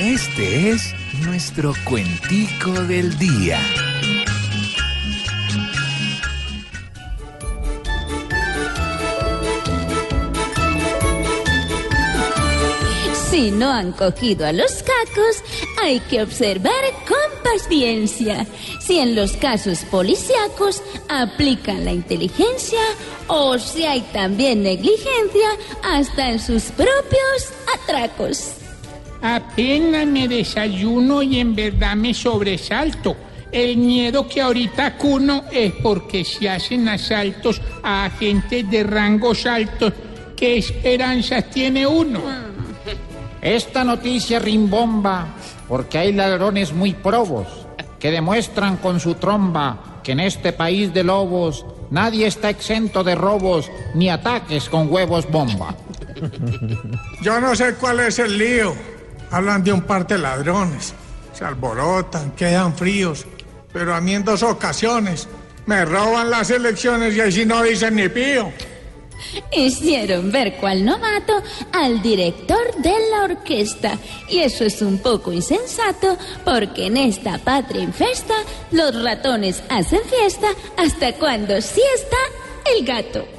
Este es nuestro cuentico del día. Si no han cogido a los cacos, hay que observar con paciencia. Si en los casos policíacos aplican la inteligencia o si hay también negligencia hasta en sus propios atracos. Apenas me desayuno y en verdad me sobresalto. El miedo que ahorita cuno es porque se hacen asaltos a agentes de rangos altos. ¿Qué esperanzas tiene uno? Esta noticia rimbomba porque hay ladrones muy probos que demuestran con su tromba que en este país de lobos nadie está exento de robos ni ataques con huevos bomba. Yo no sé cuál es el lío. Hablan de un par de ladrones. Se alborotan, quedan fríos. Pero a mí en dos ocasiones me roban las elecciones y ahí sí no dicen ni pío. Hicieron ver cual novato al director de la orquesta. Y eso es un poco insensato porque en esta patria infesta los ratones hacen fiesta hasta cuando sí está el gato.